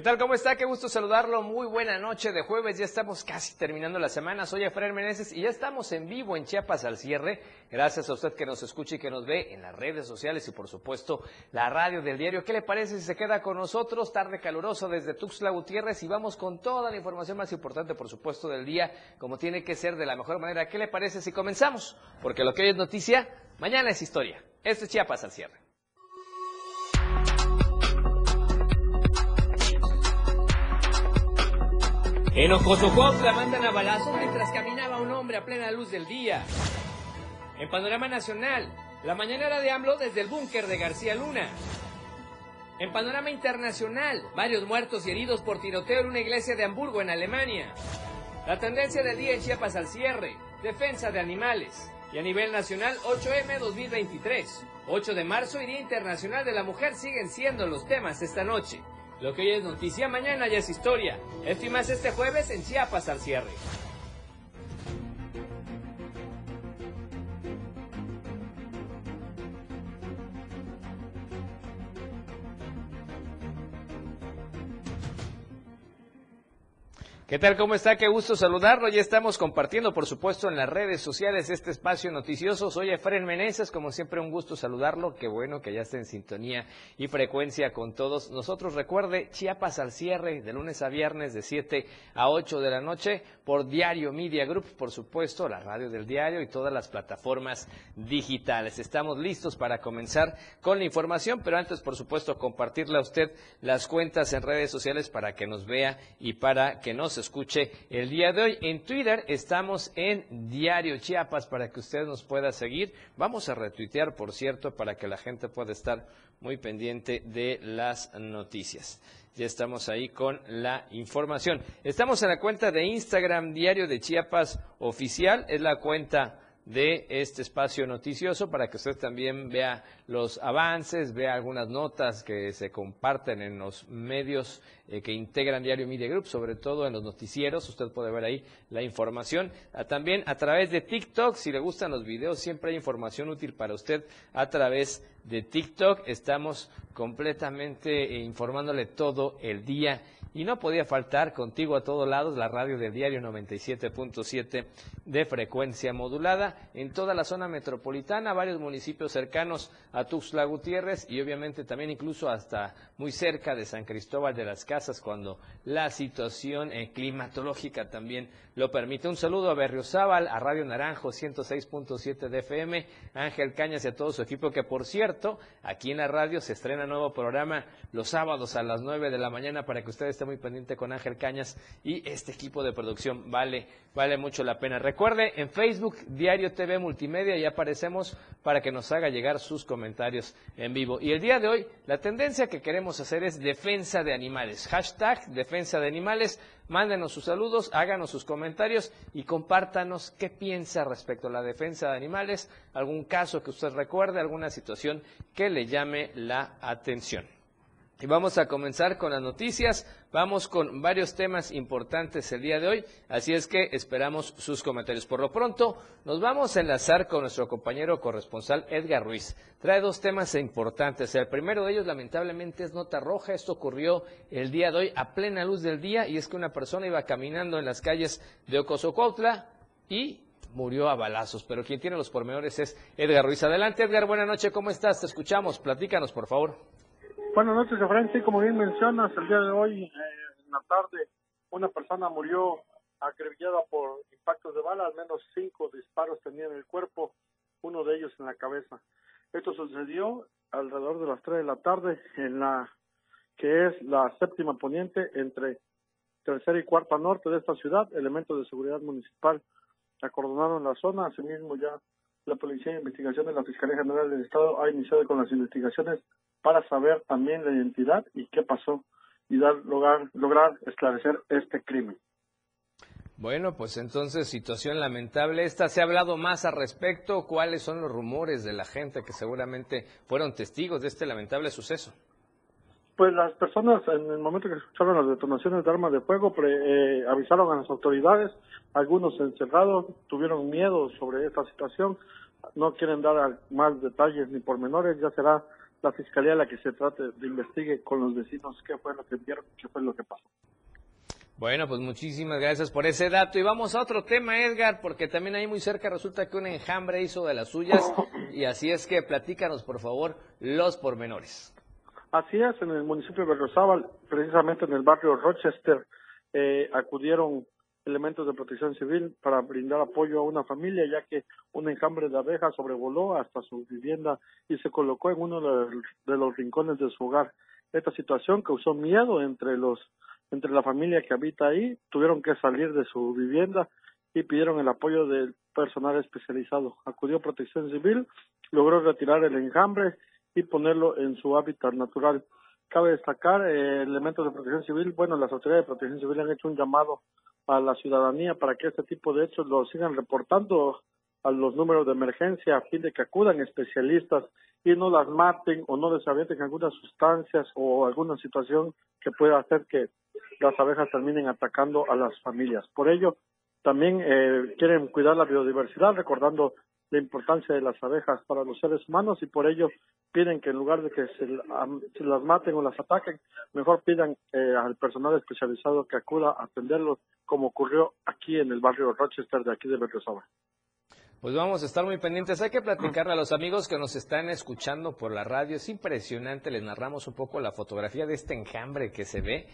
¿Qué tal? ¿Cómo está? Qué gusto saludarlo. Muy buena noche de jueves. Ya estamos casi terminando la semana. Soy Efraín Meneses y ya estamos en vivo en Chiapas al cierre. Gracias a usted que nos escucha y que nos ve en las redes sociales y por supuesto la radio del diario. ¿Qué le parece si se queda con nosotros? Tarde caluroso desde Tuxtla Gutiérrez y vamos con toda la información más importante, por supuesto, del día, como tiene que ser de la mejor manera. ¿Qué le parece si comenzamos? Porque lo que hoy es noticia, mañana es historia. Esto es Chiapas al cierre. En la mandan a balazos mientras caminaba un hombre a plena luz del día. En Panorama Nacional, la mañanera de AMLO desde el búnker de García Luna. En Panorama Internacional, varios muertos y heridos por tiroteo en una iglesia de Hamburgo, en Alemania. La tendencia del día en Chiapas al cierre, defensa de animales. Y a nivel nacional, 8M 2023. 8 de marzo y Día Internacional de la Mujer siguen siendo los temas esta noche. Lo que hoy es noticia, mañana ya es historia. Esto y más este jueves en Chiapas al cierre. ¿Qué tal? ¿Cómo está? Qué gusto saludarlo. Ya estamos compartiendo, por supuesto, en las redes sociales este espacio noticioso. Soy Efren Meneses, como siempre un gusto saludarlo. Qué bueno que ya esté en sintonía y frecuencia con todos nosotros. Recuerde, Chiapas al cierre, de lunes a viernes, de 7 a 8 de la noche, por Diario Media Group, por supuesto, la radio del diario y todas las plataformas digitales. Estamos listos para comenzar con la información, pero antes, por supuesto, compartirle a usted las cuentas en redes sociales para que nos vea y para que nos escuche el día de hoy. En Twitter estamos en Diario Chiapas para que usted nos pueda seguir. Vamos a retuitear, por cierto, para que la gente pueda estar muy pendiente de las noticias. Ya estamos ahí con la información. Estamos en la cuenta de Instagram Diario de Chiapas Oficial. Es la cuenta de este espacio noticioso para que usted también vea los avances, vea algunas notas que se comparten en los medios eh, que integran Diario Media Group, sobre todo en los noticieros. Usted puede ver ahí la información. Ah, también a través de TikTok, si le gustan los videos, siempre hay información útil para usted a través de TikTok. Estamos completamente eh, informándole todo el día y no podía faltar contigo a todos lados la radio del diario 97.7 de frecuencia modulada en toda la zona metropolitana, varios municipios cercanos a Tuxtla Gutiérrez y obviamente también incluso hasta muy cerca de San Cristóbal de las Casas cuando la situación eh, climatológica también lo permite. Un saludo a Berriozábal, a Radio Naranjo 106.7 de FM, Ángel Cañas y a todo su equipo que por cierto, aquí en la radio se estrena nuevo programa los sábados a las 9 de la mañana para que ustedes esté muy pendiente con Ángel Cañas y este equipo de producción. Vale, vale mucho la pena. Recuerde, en Facebook, Diario TV Multimedia, y aparecemos para que nos haga llegar sus comentarios en vivo. Y el día de hoy, la tendencia que queremos hacer es defensa de animales. Hashtag defensa de animales. Mándenos sus saludos, háganos sus comentarios y compártanos qué piensa respecto a la defensa de animales, algún caso que usted recuerde, alguna situación que le llame la atención. Y vamos a comenzar con las noticias. Vamos con varios temas importantes el día de hoy, así es que esperamos sus comentarios. Por lo pronto, nos vamos a enlazar con nuestro compañero corresponsal Edgar Ruiz. Trae dos temas importantes. El primero de ellos, lamentablemente, es nota roja. Esto ocurrió el día de hoy a plena luz del día y es que una persona iba caminando en las calles de Ocosocuautla y murió a balazos. Pero quien tiene los pormenores es Edgar Ruiz. Adelante, Edgar. Buenas noches. ¿Cómo estás? Te escuchamos. Platícanos, por favor. Buenas noches, Efraín. Sí, como bien mencionas, el día de hoy, eh, en la tarde, una persona murió acribillada por impactos de bala, al menos cinco disparos tenía en el cuerpo, uno de ellos en la cabeza. Esto sucedió alrededor de las tres de la tarde en la que es la séptima poniente entre tercera y cuarta norte de esta ciudad. Elementos de seguridad municipal acordonaron la zona, asimismo ya la Policía de Investigación de la Fiscalía General del Estado ha iniciado con las investigaciones para saber también la identidad y qué pasó y dar lograr, lograr esclarecer este crimen. Bueno, pues entonces situación lamentable. Esta se ha hablado más al respecto. ¿Cuáles son los rumores de la gente que seguramente fueron testigos de este lamentable suceso? Pues las personas en el momento que escucharon las detonaciones de armas de fuego eh, avisaron a las autoridades. Algunos encerrados tuvieron miedo sobre esta situación. No quieren dar más detalles ni pormenores. Ya será la fiscalía la que se trate de investigue con los vecinos qué fue lo que vieron, qué fue lo que pasó. Bueno, pues muchísimas gracias por ese dato. Y vamos a otro tema, Edgar, porque también ahí muy cerca resulta que un enjambre hizo de las suyas. Y así es que platícanos, por favor, los pormenores. Así es, en el municipio de Berriozábal, precisamente en el barrio Rochester, eh, acudieron elementos de protección civil para brindar apoyo a una familia, ya que un enjambre de abejas sobrevoló hasta su vivienda y se colocó en uno de los rincones de su hogar. Esta situación causó miedo entre los entre la familia que habita ahí, tuvieron que salir de su vivienda y pidieron el apoyo del personal especializado. Acudió Protección Civil, logró retirar el enjambre y ponerlo en su hábitat natural. Cabe destacar eh, elementos de protección civil, bueno, las autoridades de protección civil han hecho un llamado a la ciudadanía para que este tipo de hechos lo sigan reportando a los números de emergencia a fin de que acudan especialistas y no las maten o no desavienten algunas sustancias o alguna situación que pueda hacer que las abejas terminen atacando a las familias. Por ello, también eh, quieren cuidar la biodiversidad, recordando la importancia de las abejas para los seres humanos y por ello piden que en lugar de que se, las maten o las ataquen, mejor pidan eh, al personal especializado que acuda a atenderlos, como ocurrió aquí en el barrio Rochester de aquí de Berriozábal. Pues vamos a estar muy pendientes. Hay que platicarle a los amigos que nos están escuchando por la radio. Es impresionante. Les narramos un poco la fotografía de este enjambre que se ve.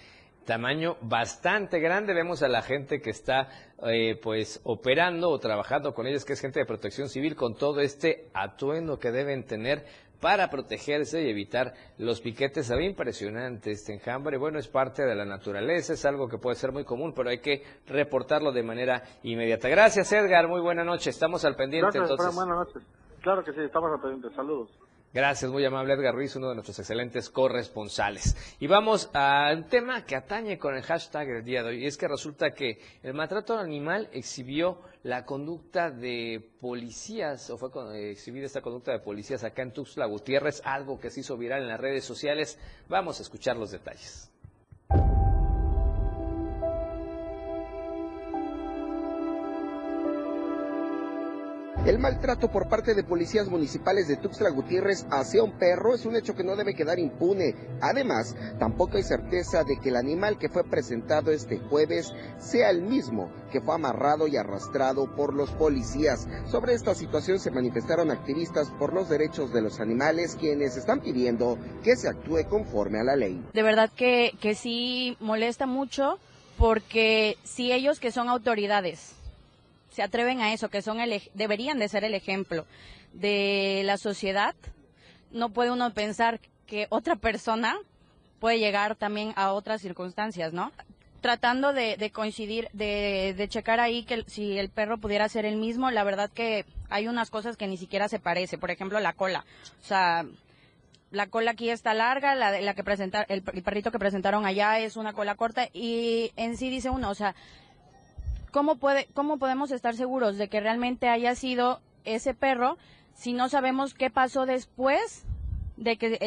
Tamaño bastante grande. Vemos a la gente que está eh, pues operando o trabajando con ellos, que es gente de protección civil, con todo este atuendo que deben tener para protegerse y evitar los piquetes. Ve impresionante este enjambre. Bueno, es parte de la naturaleza, es algo que puede ser muy común, pero hay que reportarlo de manera inmediata. Gracias, Edgar. Muy buena noche. Estamos al pendiente entonces. Buenas noches. Claro que sí, estamos al pendiente. Saludos. Gracias, muy amable Edgar Ruiz, uno de nuestros excelentes corresponsales. Y vamos a un tema que atañe con el hashtag del día de hoy. Y es que resulta que el maltrato animal exhibió la conducta de policías, o fue exhibida esta conducta de policías acá en Tuxtla Gutiérrez, algo que se hizo viral en las redes sociales. Vamos a escuchar los detalles. El maltrato por parte de policías municipales de Tuxtla Gutiérrez hacia un perro es un hecho que no debe quedar impune. Además, tampoco hay certeza de que el animal que fue presentado este jueves sea el mismo que fue amarrado y arrastrado por los policías. Sobre esta situación se manifestaron activistas por los derechos de los animales quienes están pidiendo que se actúe conforme a la ley. De verdad que, que sí molesta mucho porque si ellos que son autoridades se atreven a eso, que son el, deberían de ser el ejemplo de la sociedad, no puede uno pensar que otra persona puede llegar también a otras circunstancias, ¿no? Tratando de, coincidir, de, de, checar ahí que si el perro pudiera ser el mismo, la verdad que hay unas cosas que ni siquiera se parece, por ejemplo la cola, o sea, la cola aquí está larga, la, la que presenta, el perrito que presentaron allá es una cola corta y en sí dice uno, o sea, ¿cómo, puede, ¿cómo podemos estar seguros de que realmente haya sido ese perro si no sabemos qué pasó después de que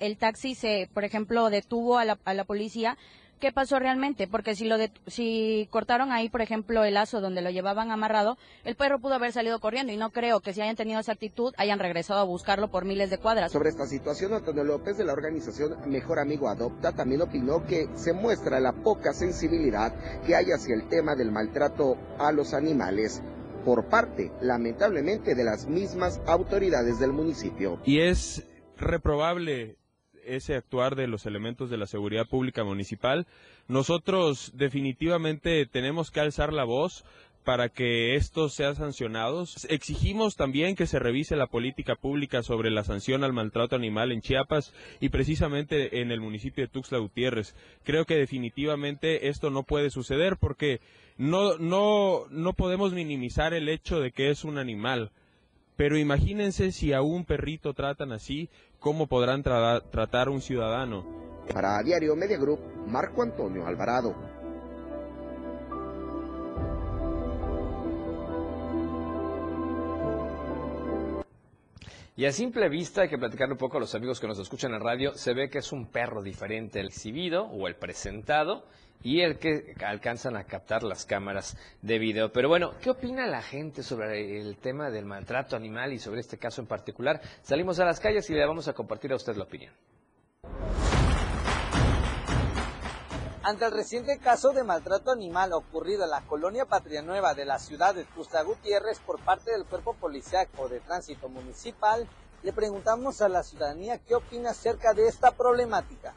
el taxi se, por ejemplo, detuvo a la, a la policía qué pasó realmente, porque si lo de, si cortaron ahí, por ejemplo, el lazo donde lo llevaban amarrado, el perro pudo haber salido corriendo y no creo que si hayan tenido esa actitud hayan regresado a buscarlo por miles de cuadras. Sobre esta situación, Antonio López de la organización Mejor Amigo Adopta también opinó que se muestra la poca sensibilidad que hay hacia el tema del maltrato a los animales por parte, lamentablemente, de las mismas autoridades del municipio. Y es reprobable ese actuar de los elementos de la seguridad pública municipal. Nosotros definitivamente tenemos que alzar la voz para que estos sean sancionados. Exigimos también que se revise la política pública sobre la sanción al maltrato animal en Chiapas y precisamente en el municipio de Tuxtla Gutiérrez. Creo que definitivamente esto no puede suceder porque no, no, no podemos minimizar el hecho de que es un animal. Pero imagínense si a un perrito tratan así, ¿cómo podrán tratar a un ciudadano? Para Diario Media Group, Marco Antonio Alvarado. Y a simple vista, hay que platicarle un poco a los amigos que nos escuchan en radio, se ve que es un perro diferente el exhibido o el presentado y el que alcanzan a captar las cámaras de video. Pero bueno, ¿qué opina la gente sobre el tema del maltrato animal y sobre este caso en particular? Salimos a las calles y le vamos a compartir a usted la opinión. Ante el reciente caso de maltrato animal ocurrido en la colonia Patria Nueva de la ciudad de Tusta Gutiérrez por parte del Cuerpo Policiaco de Tránsito Municipal, le preguntamos a la ciudadanía qué opina acerca de esta problemática.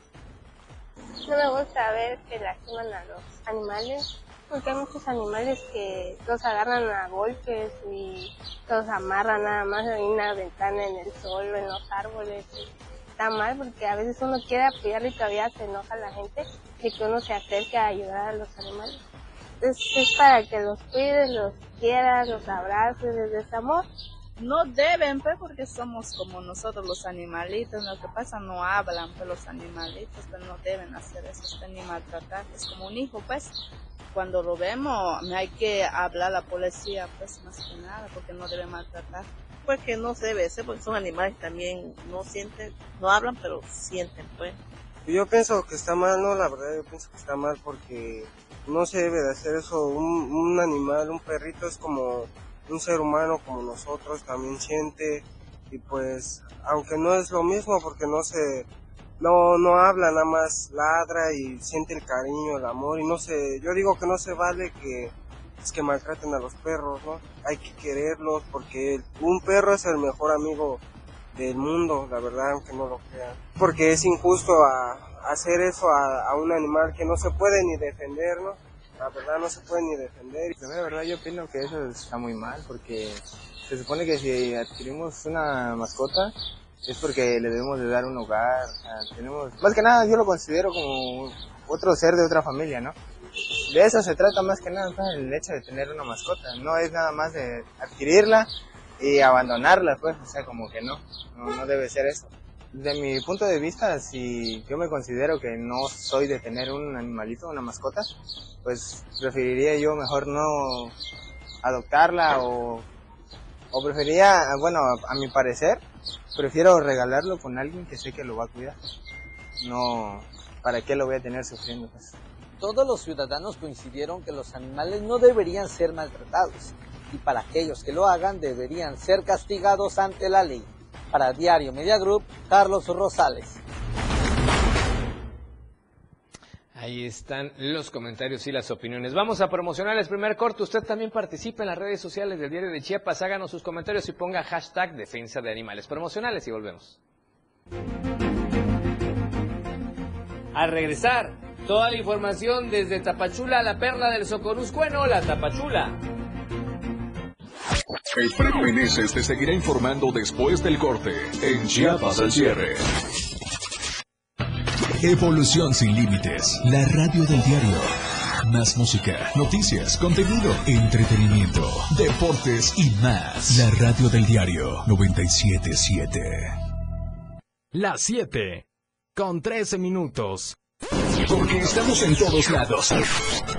No me gusta ver que lastiman a los animales, porque hay muchos animales que los agarran a golpes y los amarran nada más en una ventana en el sol en los árboles. Está mal porque a veces uno quiere apoyar y todavía se enoja la gente de que uno se acerque a ayudar a los animales. Es, es para que los cuides, los quieras, los abraces desde ese amor. No deben, pues, porque somos como nosotros los animalitos. Lo que pasa, no hablan, pues, los animalitos, pues, no deben hacer eso, pues, ni maltratar. Es como un hijo, pues. Cuando lo vemos, hay que hablar a la policía, pues, más que nada, porque no debe maltratar. Pues que no debe hacer, porque son animales también, no sienten, no hablan, pero sienten, pues. Yo pienso que está mal, no, la verdad yo pienso que está mal porque no se debe de hacer eso. Un animal, un perrito es como un ser humano como nosotros, también siente y pues aunque no es lo mismo porque no se no no habla nada más ladra y siente el cariño el amor y no sé yo digo que no se vale que es que maltraten a los perros no hay que quererlos porque un perro es el mejor amigo del mundo la verdad aunque no lo crean. Porque es injusto a, hacer eso a, a un animal que no se puede ni defender no la verdad no se puede ni defender. La verdad yo opino que eso está muy mal porque se supone que si adquirimos una mascota es porque le debemos de dar un hogar. tenemos, más que nada yo lo considero como otro ser de otra familia, ¿no? De eso se trata más que nada el hecho de tener una mascota. No es nada más de adquirirla y abandonarla, pues, o sea, como que no, no debe ser eso. De mi punto de vista, si yo me considero que no soy de tener un animalito, una mascota, pues preferiría yo mejor no adoptarla o, o preferiría, bueno, a mi parecer, prefiero regalarlo con alguien que sé que lo va a cuidar. No, ¿para qué lo voy a tener sufriendo? Pues? Todos los ciudadanos coincidieron que los animales no deberían ser maltratados y para aquellos que lo hagan deberían ser castigados ante la ley. Para Diario Media Group, Carlos Rosales. Ahí están los comentarios y las opiniones. Vamos a promocionar el primer corte. Usted también participe en las redes sociales del Diario de Chiapas. Háganos sus comentarios y ponga hashtag defensa de animales promocionales y volvemos. Al regresar, toda la información desde Tapachula la perla del Socoruscueno, la Tapachula. El Fred Meneses te seguirá informando después del corte en Chiapas al cierre. Evolución sin límites, la radio del diario. Más música, noticias, contenido, entretenimiento, deportes y más. La radio del diario 977. Las 7 con 13 minutos. Porque estamos en todos lados.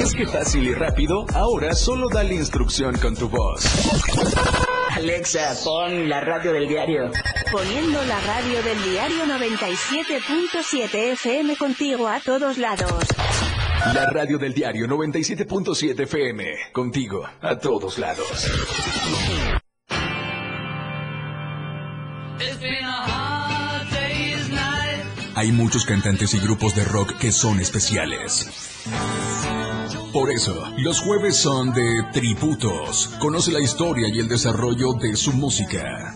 ¿Es que fácil y rápido? Ahora solo dale instrucción con tu voz. Alexa, pon la radio del diario. Poniendo la radio del diario 97.7 FM contigo a todos lados. La radio del diario 97.7 FM. Contigo a todos lados. Hay muchos cantantes y grupos de rock que son especiales. Por eso, los jueves son de tributos. Conoce la historia y el desarrollo de su música.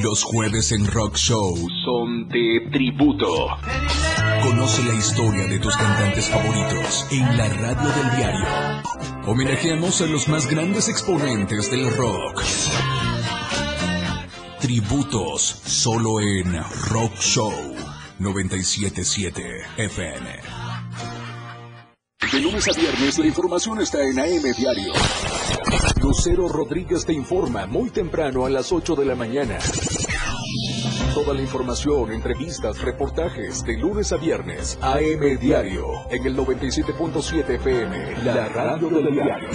Los jueves en Rock Show son de tributo. Conoce la historia de tus cantantes favoritos en la radio del diario. Homenajeamos a los más grandes exponentes del rock. Tributos solo en Rock Show 977 FM. De lunes a viernes la información está en AM Diario. Lucero Rodríguez te informa muy temprano a las 8 de la mañana. Toda la información, entrevistas, reportajes de lunes a viernes. AM Diario en el 97.7 FM, la radio del diario.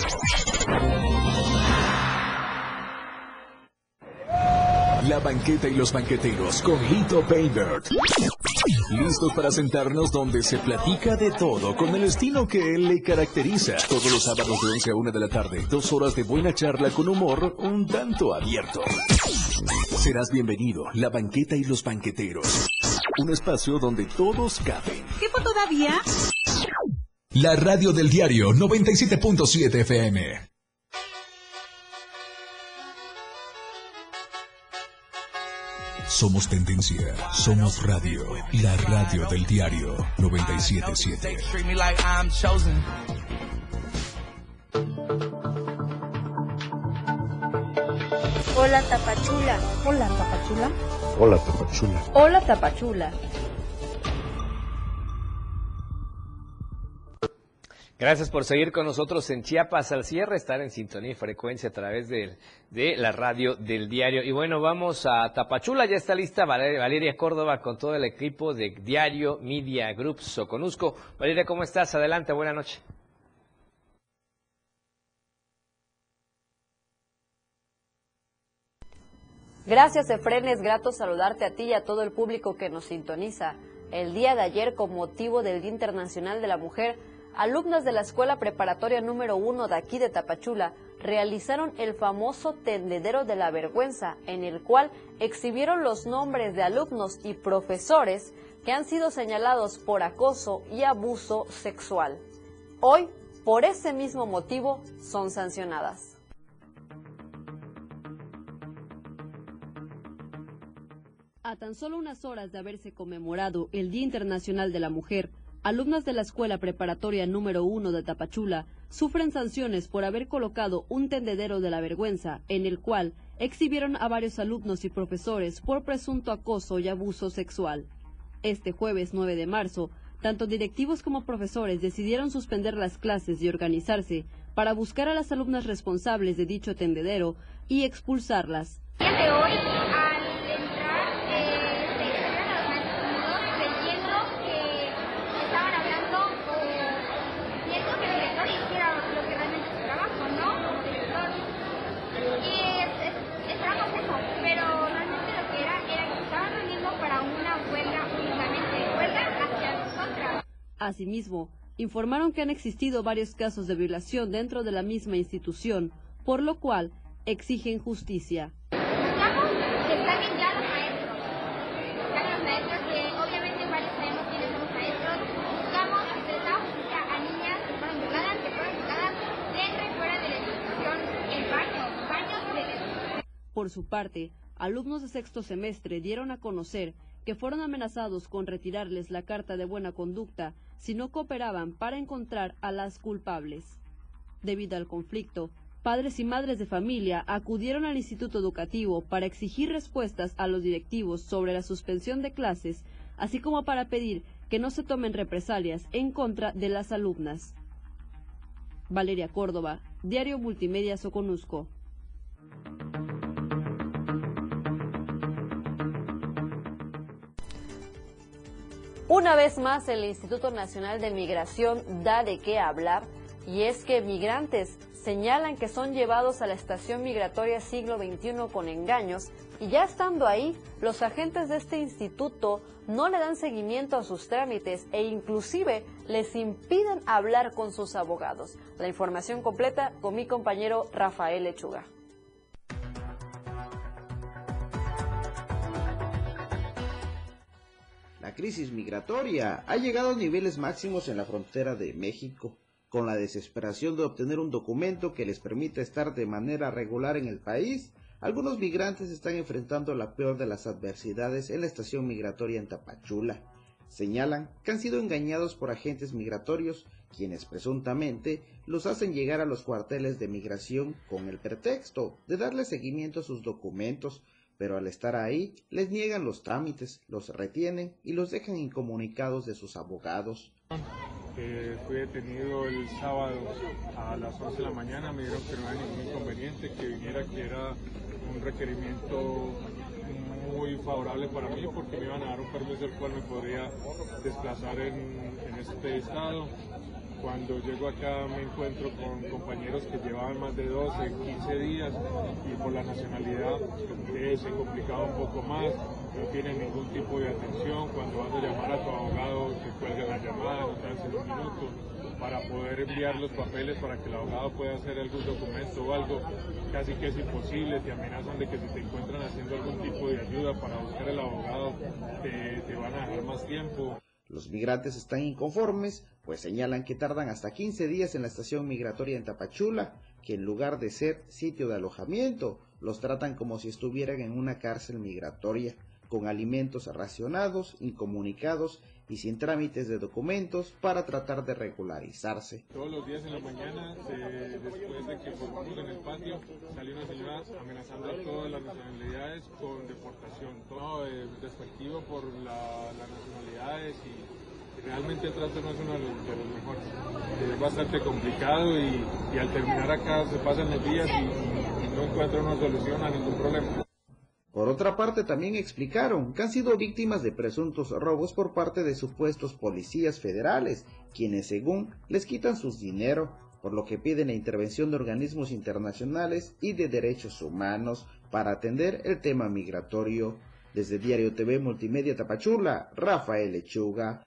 La banqueta y los banqueteros con Lito Baybert. Listos para sentarnos donde se platica de todo con el estilo que él le caracteriza. Todos los sábados de 11 a 1 de la tarde, dos horas de buena charla con humor un tanto abierto. Serás bienvenido, la banqueta y los banqueteros. Un espacio donde todos caben. ¿Tiempo todavía? La radio del diario 97.7 FM. Somos tendencia, somos radio, la radio del diario 977. Hola Tapachula. Hola Tapachula. Hola Tapachula. Hola Tapachula. Gracias por seguir con nosotros en Chiapas al cierre, estar en sintonía y frecuencia a través de, la radio del diario. Y bueno, vamos a Tapachula, ya está lista Valeria, Valeria Córdoba con todo el equipo de Diario Media Group Soconusco. Valeria, ¿cómo estás? Adelante, buena noche. Gracias, Efren. Es grato saludarte a ti y a todo el público que nos sintoniza. El día de ayer, con motivo del Día Internacional de la Mujer, alumnas de la Escuela Preparatoria número 1 de aquí de Tapachula realizaron el famoso tendedero de la vergüenza, en el cual exhibieron los nombres de alumnos y profesores que han sido señalados por acoso y abuso sexual. Hoy, por ese mismo motivo, son sancionadas. A tan solo unas horas de haberse conmemorado el Día Internacional de la Mujer, alumnas de la Escuela Preparatoria número 1 de Tapachula sufren sanciones por haber colocado un tendedero de la vergüenza en el cual exhibieron a varios alumnos y profesores por presunto acoso y abuso sexual. Este jueves 9 de marzo, tanto directivos como profesores decidieron suspender las clases y organizarse para buscar a las alumnas responsables de dicho tendedero y expulsarlas. Asimismo, informaron que han existido varios casos de violación dentro de la misma institución, por lo cual exigen justicia. Buscamos que saquen ya los maestros. Saquen los maestros que obviamente varios sabemos quiénes son los maestros. Buscamos que se les haga justicia a niñas que fueron violadas, que fueron violadas dentro y fuera de la institución, en baños, baños de la institución. Por su parte, alumnos de sexto semestre dieron a conocer que fueron amenazados con retirarles la carta de buena conducta si no cooperaban para encontrar a las culpables. Debido al conflicto, padres y madres de familia acudieron al instituto educativo para exigir respuestas a los directivos sobre la suspensión de clases, así como para pedir que no se tomen represalias en contra de las alumnas. Valeria Córdoba, Diario Multimedia Soconusco. Una vez más, el Instituto Nacional de Migración da de qué hablar y es que migrantes señalan que son llevados a la estación migratoria siglo XXI con engaños y ya estando ahí, los agentes de este instituto no le dan seguimiento a sus trámites e inclusive les impiden hablar con sus abogados. La información completa con mi compañero Rafael Lechuga. La crisis migratoria ha llegado a niveles máximos en la frontera de México, con la desesperación de obtener un documento que les permita estar de manera regular en el país. Algunos migrantes están enfrentando la peor de las adversidades en la estación migratoria en Tapachula. señalan que han sido engañados por agentes migratorios, quienes presuntamente los hacen llegar a los cuarteles de migración con el pretexto de darle seguimiento a sus documentos, pero al estar ahí les niegan los trámites, los retienen y los dejan incomunicados de sus abogados. Eh, fui detenido el sábado a las 11 de la mañana, me dijeron que no había ningún inconveniente, que viniera, que era un requerimiento muy favorable para mí porque me iban a dar un permiso el cual me podría desplazar en, en este estado. Cuando llego acá me encuentro con compañeros que llevaban más de 12, 15 días y por la nacionalidad eh, se complicaba un poco más, no tienen ningún tipo de atención, cuando vas a llamar a tu abogado te cuelgan la llamada, no te hacen un minuto, para poder enviar los papeles para que el abogado pueda hacer algún documento o algo, casi que es imposible, te amenazan de que si te encuentran haciendo algún tipo de ayuda para buscar el abogado, te, te van a dejar más tiempo. Los migrantes están inconformes, pues señalan que tardan hasta 15 días en la estación migratoria en Tapachula, que en lugar de ser sitio de alojamiento, los tratan como si estuvieran en una cárcel migratoria, con alimentos racionados, incomunicados y sin trámites de documentos para tratar de regularizarse. Todos los días en la mañana, se, después de que formamos en el patio, salió una señora amenazando a todas las nacionalidades con deportación. Todo eh, despectivo por la, las nacionalidades y realmente el trato no es uno de los, de los mejores. Es bastante complicado y, y, al terminar acá se pasan los días y, y no encuentran una solución a ningún problema. Por otra parte, también explicaron que han sido víctimas de presuntos robos por parte de supuestos policías federales, quienes según les quitan sus dinero, por lo que piden la intervención de organismos internacionales y de derechos humanos para atender el tema migratorio. Desde Diario TV Multimedia Tapachula, Rafael Lechuga.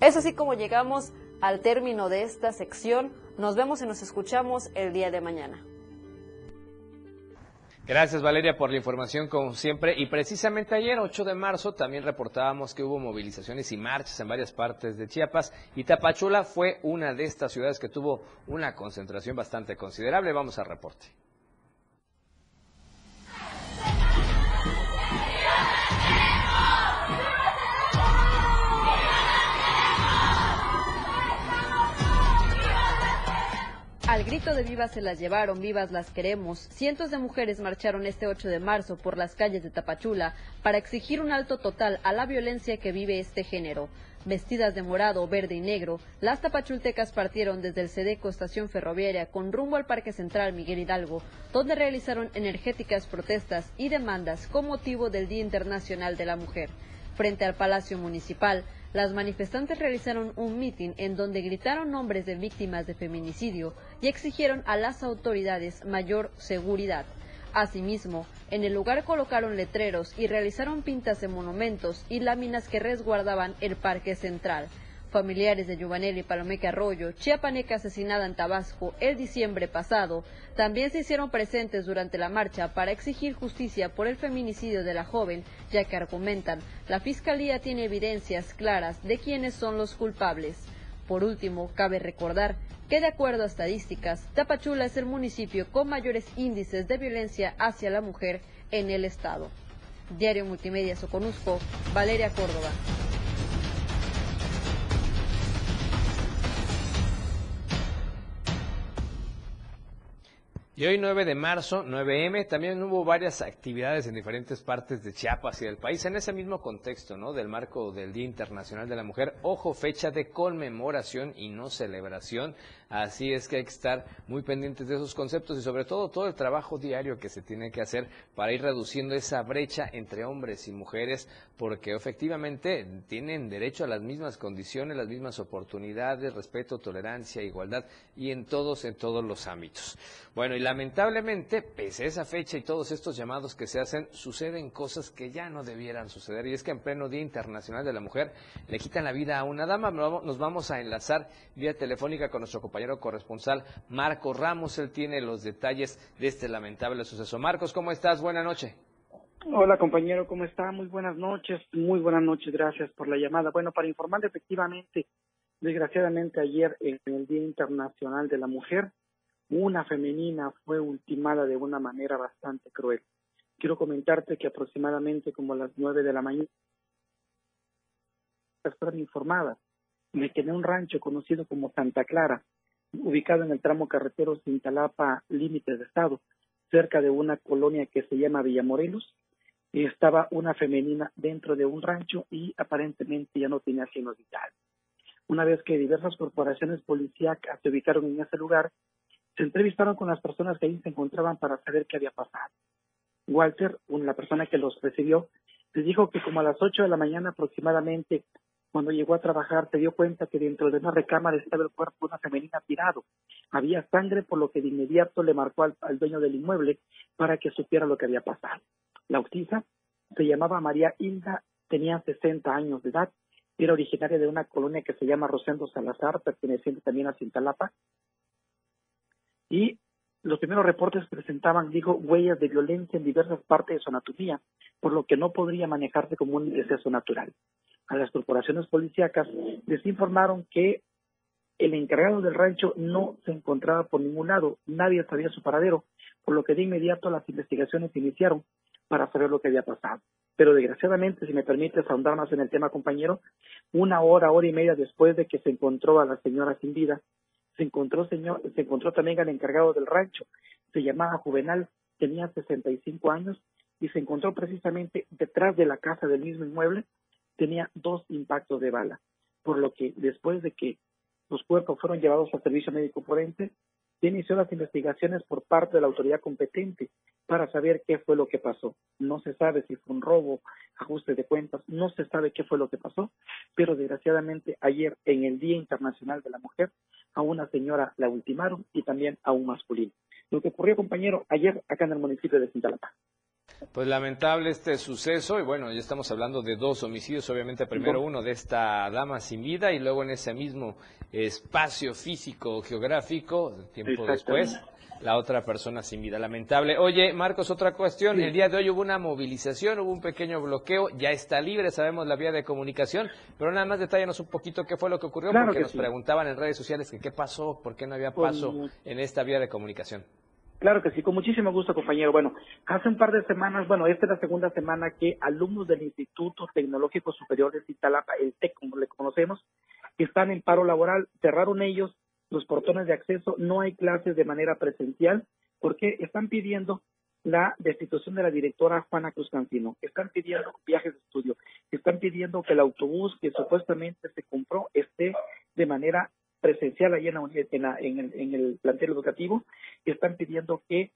Es así como llegamos al término de esta sección. Nos vemos y nos escuchamos el día de mañana. Gracias Valeria por la información como siempre. Y precisamente ayer, 8 de marzo, también reportábamos que hubo movilizaciones y marchas en varias partes de Chiapas y Tapachula fue una de estas ciudades que tuvo una concentración bastante considerable. Vamos al reporte. Al grito de vivas se las llevaron, vivas las queremos. Cientos de mujeres marcharon este 8 de marzo por las calles de Tapachula para exigir un alto total a la violencia que vive este género. Vestidas de morado, verde y negro, las tapachultecas partieron desde el Sedeco Estación Ferroviaria con rumbo al Parque Central Miguel Hidalgo, donde realizaron energéticas protestas y demandas con motivo del Día Internacional de la Mujer. Frente al Palacio Municipal, las manifestantes realizaron un mitin en donde gritaron nombres de víctimas de feminicidio y exigieron a las autoridades mayor seguridad. Asimismo, en el lugar colocaron letreros y realizaron pintas de monumentos y láminas que resguardaban el parque central. Familiares de Yuvanel y Palomeque Arroyo, chiapaneca asesinada en Tabasco el diciembre pasado, también se hicieron presentes durante la marcha para exigir justicia por el feminicidio de la joven, ya que argumentan, la Fiscalía tiene evidencias claras de quiénes son los culpables. Por último, cabe recordar que de acuerdo a estadísticas, Tapachula es el municipio con mayores índices de violencia hacia la mujer en el estado. Diario Multimedia Soconusco, Valeria Córdoba. Y hoy 9 de marzo, 9M, también hubo varias actividades en diferentes partes de Chiapas y del país en ese mismo contexto, ¿no? Del marco del Día Internacional de la Mujer. Ojo, fecha de conmemoración y no celebración. Así es que hay que estar muy pendientes de esos conceptos y sobre todo todo el trabajo diario que se tiene que hacer para ir reduciendo esa brecha entre hombres y mujeres, porque efectivamente tienen derecho a las mismas condiciones, las mismas oportunidades, respeto, tolerancia, igualdad y en todos, en todos los ámbitos. Bueno, y lamentablemente, pese a esa fecha y todos estos llamados que se hacen, suceden cosas que ya no debieran suceder. Y es que en pleno Día Internacional de la Mujer le quitan la vida a una dama. Nos vamos a enlazar vía telefónica con nuestro compañero corresponsal Marco Ramos. Él tiene los detalles de este lamentable suceso. Marcos, ¿cómo estás? Buenas noches. Hola compañero, ¿cómo está? Muy buenas noches, muy buenas noches, gracias por la llamada. Bueno, para informar efectivamente, desgraciadamente ayer en el Día Internacional de la Mujer, una femenina fue ultimada de una manera bastante cruel. Quiero comentarte que aproximadamente como a las nueve de la mañana fueron informadas de que en un rancho conocido como Santa Clara, ubicado en el tramo carretero Cintalapa, límite de estado, cerca de una colonia que se llama Villamorelos, estaba una femenina dentro de un rancho y aparentemente ya no tenía signos vitales. Una vez que diversas corporaciones policíacas se ubicaron en ese lugar, se entrevistaron con las personas que ahí se encontraban para saber qué había pasado. Walter, la persona que los recibió, les dijo que como a las 8 de la mañana aproximadamente, cuando llegó a trabajar, se dio cuenta que dentro de una recámara estaba el cuerpo de una femenina tirado. Había sangre, por lo que de inmediato le marcó al, dueño del inmueble para que supiera lo que había pasado. La autista se llamaba María Hilda, tenía 60 años de edad, era originaria de una colonia que se llama Rosendo Salazar, perteneciente también a Cintalapa, y los primeros reportes presentaban, dijo, huellas de violencia en diversas partes de su anatomía, por lo que no podría manejarse como un deceso natural. A las corporaciones policíacas les informaron que el encargado del rancho no se encontraba por ningún lado, nadie sabía su paradero, por lo que de inmediato las investigaciones iniciaron para saber lo que había pasado. Pero desgraciadamente, si me permites ahondar más en el tema, compañero, una hora, hora y media después de que se encontró a la señora sin vida, se encontró, señor, se encontró también al encargado del rancho, se llamaba Juvenal, tenía 65 años y se encontró precisamente detrás de la casa del mismo inmueble, tenía dos impactos de bala, por lo que después de que los cuerpos fueron llevados al servicio médico forense, se inició las investigaciones por parte de la autoridad competente para saber qué fue lo que pasó. No se sabe si fue un robo, ajuste de cuentas, no se sabe qué fue lo que pasó, pero desgraciadamente ayer en el Día Internacional de la Mujer a una señora la ultimaron y también a un masculino. Lo que ocurrió, compañero, ayer acá en el municipio de Cintalapa. Pues lamentable este suceso y bueno, ya estamos hablando de dos homicidios, obviamente primero uno de esta dama sin vida y luego en ese mismo espacio físico geográfico, tiempo después, la otra persona sin vida. Lamentable. Oye, Marcos, otra cuestión. El día de hoy hubo una movilización, hubo un pequeño bloqueo, ya está libre, sabemos la vía de comunicación, pero nada más detállanos un poquito qué fue lo que ocurrió, Claro porque que nos sí. preguntaban en redes sociales que qué pasó, por qué no había Pues, paso en esta vía de comunicación. Claro que sí, con muchísimo gusto, compañero. Bueno, hace un par de semanas, bueno, esta es la segunda semana que alumnos del Instituto Tecnológico Superior de Cintalapa, el TEC, como le conocemos, están en paro laboral, cerraron ellos los portones de acceso, no hay clases de manera presencial, porque están pidiendo la destitución de la directora Juana Cruz Cancino, están pidiendo viajes de estudio, están pidiendo que el autobús que supuestamente se compró esté de manera presencial allí en, la en, la- en el, en el plantel educativo, están pidiendo que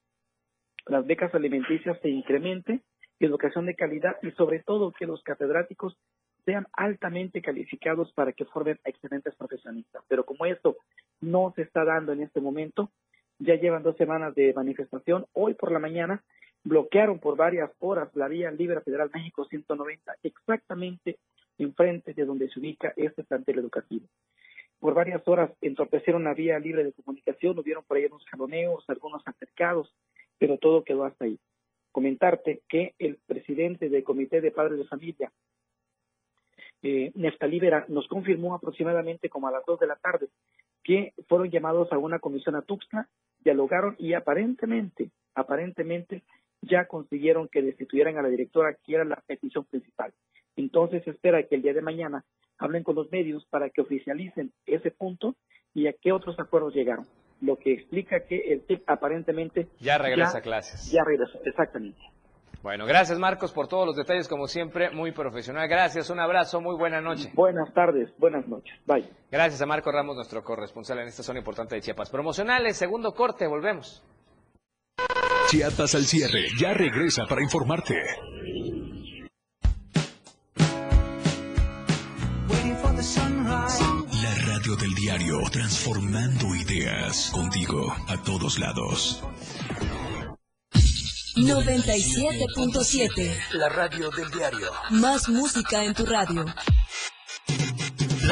las becas alimenticias se incrementen, educación de calidad y sobre todo que los catedráticos sean altamente calificados para que formen excelentes profesionistas. Pero como esto no se está dando en este momento, ya llevan dos semanas de manifestación. Hoy por la mañana bloquearon por varias horas la vía Libre Federal México 190, exactamente enfrente de donde se ubica este plantel educativo. Por varias horas entorpecieron la vía libre de comunicación, hubieron por ahí unos jaloneos, algunos altercados, pero todo quedó hasta ahí. Comentarte que el presidente del Comité de Padres de Familia, eh, Neftalí Vera, nos confirmó aproximadamente como a las dos de la tarde que fueron llamados a una comisión a Tuxtla, dialogaron y aparentemente, aparentemente ya consiguieron que destituyeran a la directora, que era la petición principal. Entonces se espera que el día de mañana hablen con los medios para que oficialicen ese punto y a qué otros acuerdos llegaron. Lo que explica que el TIC aparentemente Ya regresa a clases. Ya regresó, exactamente. Bueno, gracias Marcos por todos los detalles, como siempre, muy profesional. Gracias, un abrazo, muy buena noche. Buenas tardes, buenas noches. Bye. Gracias a Marco Ramos, nuestro corresponsal en esta zona importante de Chiapas. Promocionales, segundo corte, volvemos. Chiapas al cierre ya regresa para informarte. La radio del diario, transformando ideas contigo a todos lados. 97.7. La radio del diario. Más música en tu radio.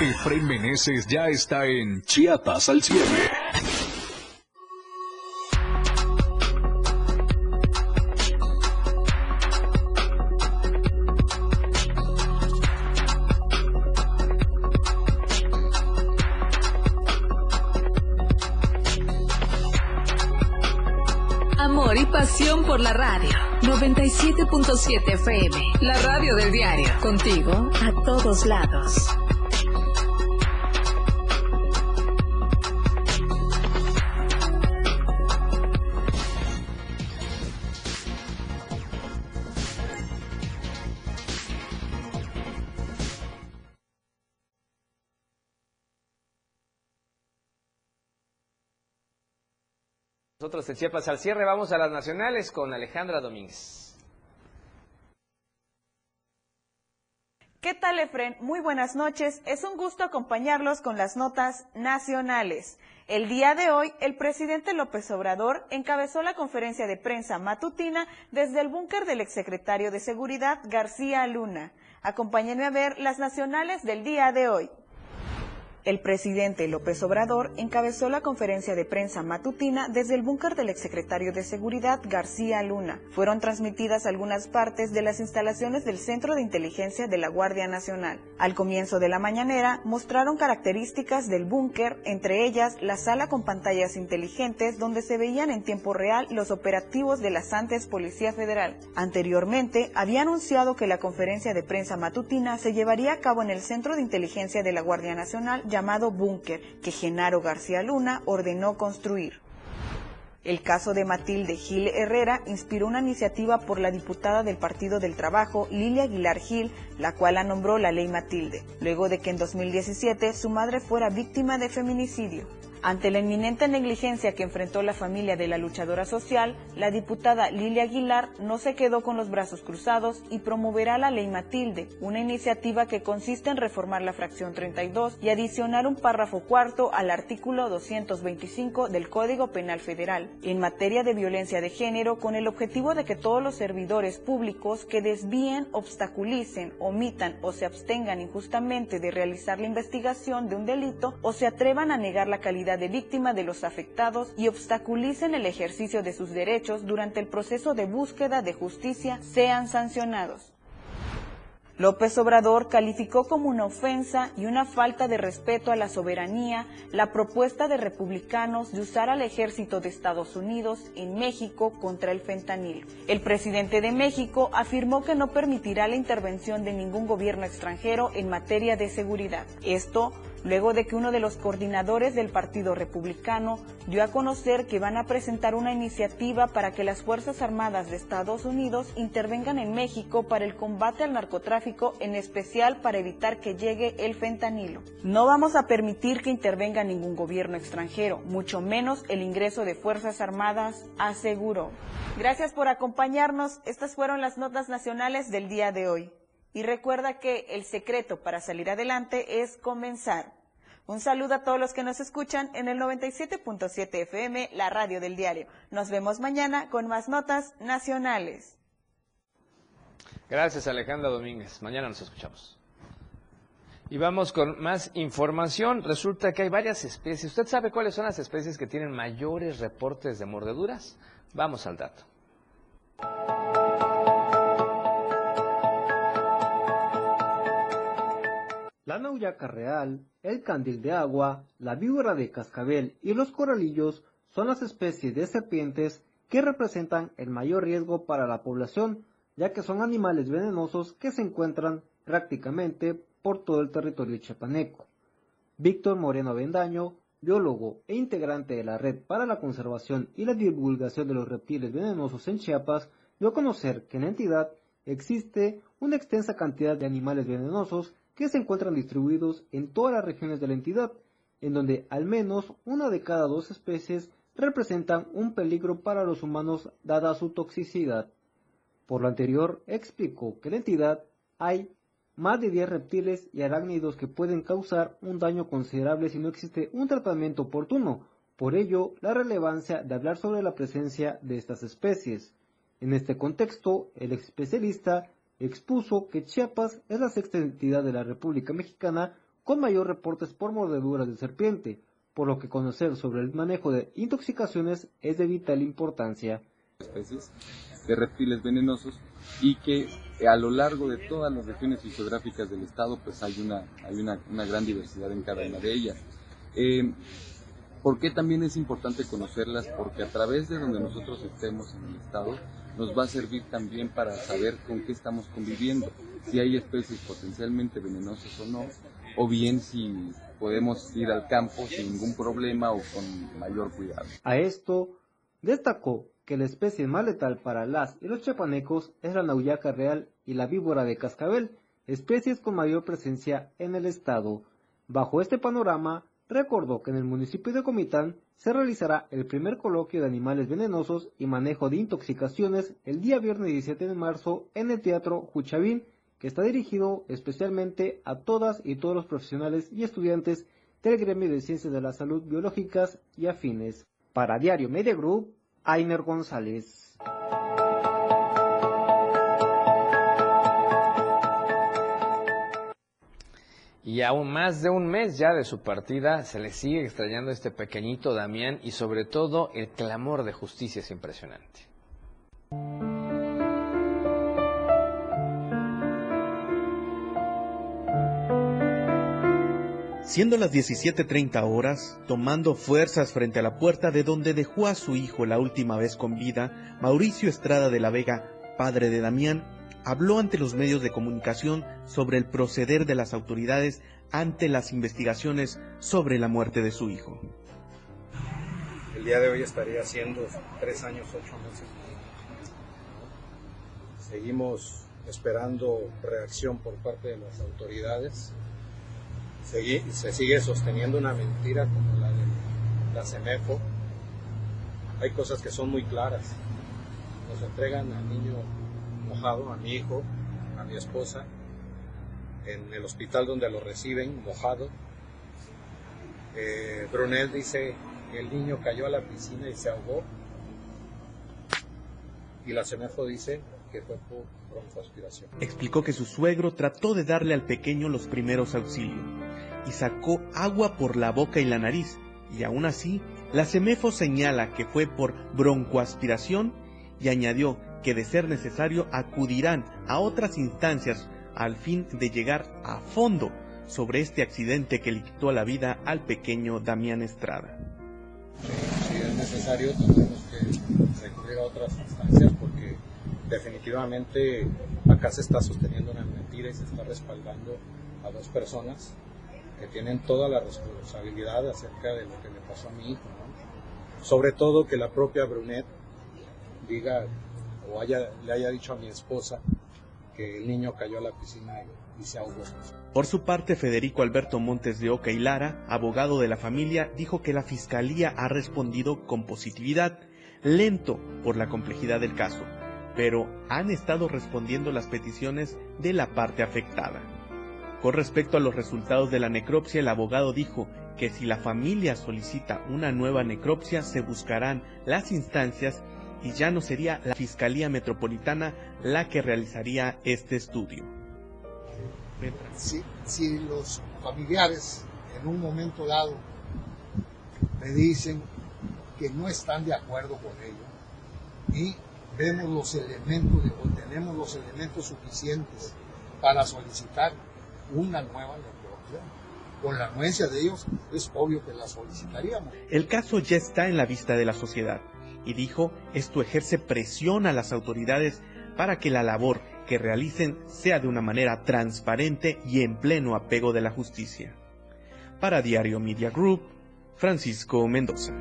Efraín Meneses ya está en Chiapas al cierre. Amor y pasión por la radio. 97.7 FM. La radio del diario. Contigo a todos lados. Nosotros en Chiapas al cierre vamos a las nacionales con Alejandra Domínguez. ¿Qué tal, Efren? Muy buenas noches. Es un gusto acompañarlos con las notas nacionales. El día de hoy, el presidente López Obrador encabezó la conferencia de prensa matutina desde el búnker del exsecretario de Seguridad, García Luna. Acompáñenme a ver las nacionales del día de hoy. El presidente López Obrador encabezó la conferencia de prensa matutina desde el búnker del exsecretario de Seguridad García Luna. Fueron transmitidas algunas partes de las instalaciones del Centro de Inteligencia de la Guardia Nacional. Al comienzo de la mañanera mostraron características del búnker, entre ellas la sala con pantallas inteligentes donde se veían en tiempo real los operativos de la Santes Policía Federal. Anteriormente había anunciado que la conferencia de prensa matutina se llevaría a cabo en el Centro de Inteligencia de la Guardia Nacional llamado Búnker, que Genaro García Luna ordenó construir. El caso de Matilde Gil Herrera inspiró una iniciativa por la diputada del Partido del Trabajo, Lilia Aguilar Gil, la cual la nombró la Ley Matilde, luego de que en 2017 su madre fuera víctima de feminicidio. Ante la inminente negligencia que enfrentó la familia de la luchadora social, la diputada Lilia Aguilar no se quedó con los brazos cruzados y promoverá la Ley Matilde, una iniciativa que consiste en reformar la fracción 32 y adicionar un párrafo cuarto al artículo 225 del Código Penal Federal en materia de violencia de género con el objetivo de que todos los servidores públicos que desvíen, obstaculicen, omitan o se abstengan injustamente de realizar la investigación de un delito o se atrevan a negar la calidad de víctima de los afectados y obstaculicen el ejercicio de sus derechos durante el proceso de búsqueda de justicia sean sancionados. López Obrador calificó como una ofensa y una falta de respeto a la soberanía la propuesta de republicanos de usar al ejército de Estados Unidos en México contra el fentanil. El presidente de México afirmó que no permitirá la intervención de ningún gobierno extranjero en materia de seguridad. Esto luego de que uno de los coordinadores del Partido Republicano dio a conocer que van a presentar una iniciativa para que las Fuerzas Armadas de Estados Unidos intervengan en México para el combate al narcotráfico, en especial para evitar que llegue el fentanilo. No vamos a permitir que intervenga ningún gobierno extranjero, mucho menos el ingreso de Fuerzas Armadas, aseguró. Gracias por acompañarnos. Estas fueron las notas nacionales del día de hoy. Y recuerda que el secreto para salir adelante es comenzar. Un saludo a todos los que nos escuchan en el 97.7 FM, la radio del diario. Nos vemos mañana con más notas nacionales. Gracias Alejandra Domínguez. Mañana nos escuchamos. Y vamos con más información. Resulta que hay varias especies. ¿Usted sabe cuáles son las especies que tienen mayores reportes de mordeduras? Vamos al dato. La nauyaca real, el candil de agua, la víbora de cascabel y los coralillos son las especies de serpientes que representan el mayor riesgo para la población, ya que son animales venenosos que se encuentran prácticamente por todo el territorio chiapaneco. Víctor Moreno Bendaño, biólogo e integrante de la Red para la Conservación y la Divulgación de los Reptiles Venenosos en Chiapas, dio a conocer que en la entidad existe una extensa cantidad de animales venenosos que se encuentran distribuidos en todas las regiones de la entidad, en donde al menos una de cada dos especies representan un peligro para los humanos dada su toxicidad. Por lo anterior, explicó que en la entidad hay más de 10 reptiles y arácnidos que pueden causar un daño considerable si no existe un tratamiento oportuno. Por ello, la relevancia de hablar sobre la presencia de estas especies. En este contexto, el especialista expuso que Chiapas es la sexta entidad de la República Mexicana con mayor reportes por mordeduras de serpiente, por lo que conocer sobre el manejo de intoxicaciones es de vital importancia. Especies de reptiles venenosos y que a lo largo de todas las regiones fisiográficas del estado pues hay una, hay una, gran diversidad en cada una de ellas. Eh, ¿Por qué también es importante conocerlas? Porque a través de donde nosotros estemos en el estado, nos va a servir también para saber con qué estamos conviviendo, si hay especies potencialmente venenosas o no, o bien si podemos ir al campo sin ningún problema o con mayor cuidado. A esto destacó que la especie más letal para las y los chapanecos es la nauyaca real y la víbora de cascabel, especies con mayor presencia en el estado. Bajo este panorama, recordó que en el municipio de Comitán se realizará el primer coloquio de animales venenosos y manejo de intoxicaciones el día viernes 17 de marzo en el Teatro Juchavín, que está dirigido especialmente a todas y todos los profesionales y estudiantes del gremio de ciencias de la salud biológicas y afines. Para Diario Media Group, Ainer González. Y aún más de un mes ya de su partida, se le sigue extrañando este pequeñito Damián y sobre todo el clamor de justicia es impresionante. Siendo las 17.30 horas, tomando fuerzas frente a la puerta de donde dejó a su hijo la última vez con vida, Mauricio Estrada de la Vega, padre de Damián, habló ante los medios de comunicación sobre el proceder de las autoridades ante las investigaciones sobre la muerte de su hijo. El día de hoy estaría haciendo tres años, ocho meses. Seguimos esperando reacción por parte de las autoridades. se sigue sosteniendo una mentira como la de la CEMEFO. Hay cosas que son muy claras. Nos entregan al niño a mi hijo, a mi esposa, en el hospital donde lo reciben, mojado. Eh, Brunel dice que el niño cayó a la piscina y se ahogó. Y la CEMEFO dice que fue por broncoaspiración. Explicó que su suegro trató de darle al pequeño los primeros auxilios y sacó agua por la boca y la nariz. Y aún así, la CEMEFO señala que fue por broncoaspiración y añadió que de ser necesario acudirán a otras instancias al fin de llegar a fondo sobre este accidente que le quitó la vida al pequeño Damián Estrada. Si es necesario, tendremos que recurrir a otras instancias porque definitivamente acá se está sosteniendo una mentira y se está respaldando a dos personas que tienen toda la responsabilidad acerca de lo que le pasó a mi hijo. ¿no? Sobre todo que la propia Brunet diga le haya dicho a mi esposa que el niño cayó a la piscina y se ahogó. Por su parte, Federico Alberto Montes de Oca y Lara, abogado de la familia, dijo que la fiscalía ha respondido con positividad, lento por la complejidad del caso, pero han estado respondiendo las peticiones de la parte afectada. Con respecto a los resultados de la necropsia, el abogado dijo que si la familia solicita una nueva necropsia, se buscarán las instancias y ya no sería la Fiscalía Metropolitana la que realizaría este estudio. Si, si los familiares en un momento dado me dicen que no están de acuerdo con ello y vemos los elementos o tenemos los elementos suficientes para solicitar una nueva necropsia, con la anuencia de ellos, es obvio que la solicitaríamos. El caso ya está en la vista de la sociedad y dijo esto ejerce presión a las autoridades para que la labor que realicen sea de una manera transparente y en pleno apego de la justicia. Para Diario Media Group, Francisco Mendoza.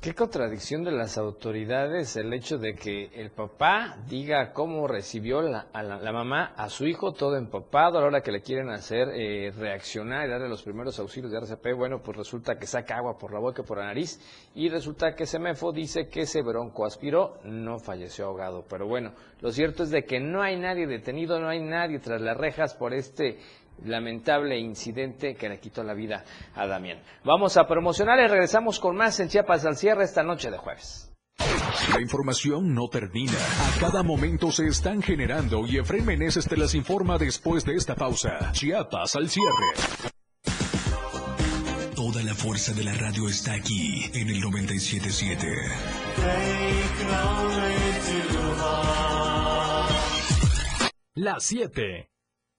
Qué contradicción de las autoridades el hecho de que el papá diga cómo recibió la, a la, mamá a su hijo todo empapado a la hora que le quieren hacer eh, reaccionar y darle los primeros auxilios de RCP. Bueno, pues resulta que saca agua por la boca por la nariz y resulta que Semefo dice que ese bronco aspiró, no falleció ahogado. Pero bueno, lo cierto es de que no hay nadie detenido, no hay nadie tras las rejas por este lamentable incidente que le quitó la vida a Damián. Vamos a promocionar y regresamos con más en Chiapas al cierre esta noche de jueves. La información no termina. A cada momento se están generando y Efraín Meneses te las informa después de esta pausa. Chiapas al cierre. Toda la fuerza de la radio está aquí en el 977. Las 7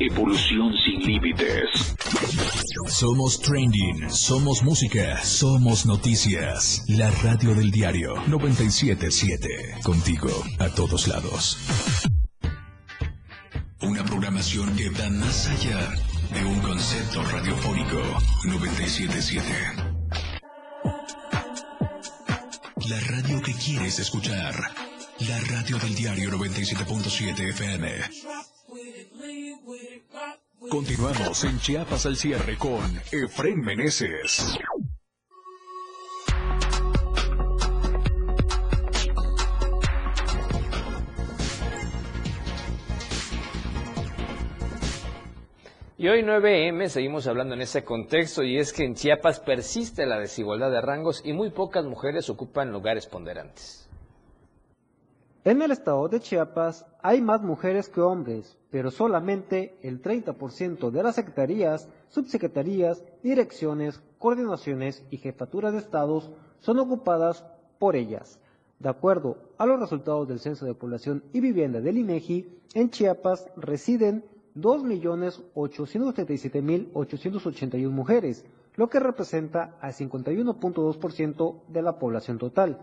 Evolución sin límites. Somos trending, somos música, somos noticias. La radio del diario 977. Contigo a todos lados. Una programación que va más allá de un concepto radiofónico 977. La radio que quieres escuchar. La radio del diario 97.7 FM. Continuamos en Chiapas al cierre con Efren Meneses. Y hoy 9M seguimos hablando en ese contexto y es que en Chiapas persiste la desigualdad de rangos y muy pocas mujeres ocupan lugares ponderantes. En el estado de Chiapas hay más mujeres que hombres, pero solamente el 30% de las secretarías, subsecretarías, direcciones, coordinaciones y jefaturas de estados son ocupadas por ellas. De acuerdo a los resultados del Censo de Población y Vivienda del INEGI, en Chiapas residen 2.837.881 mujeres, lo que representa al 51.2% de la población total.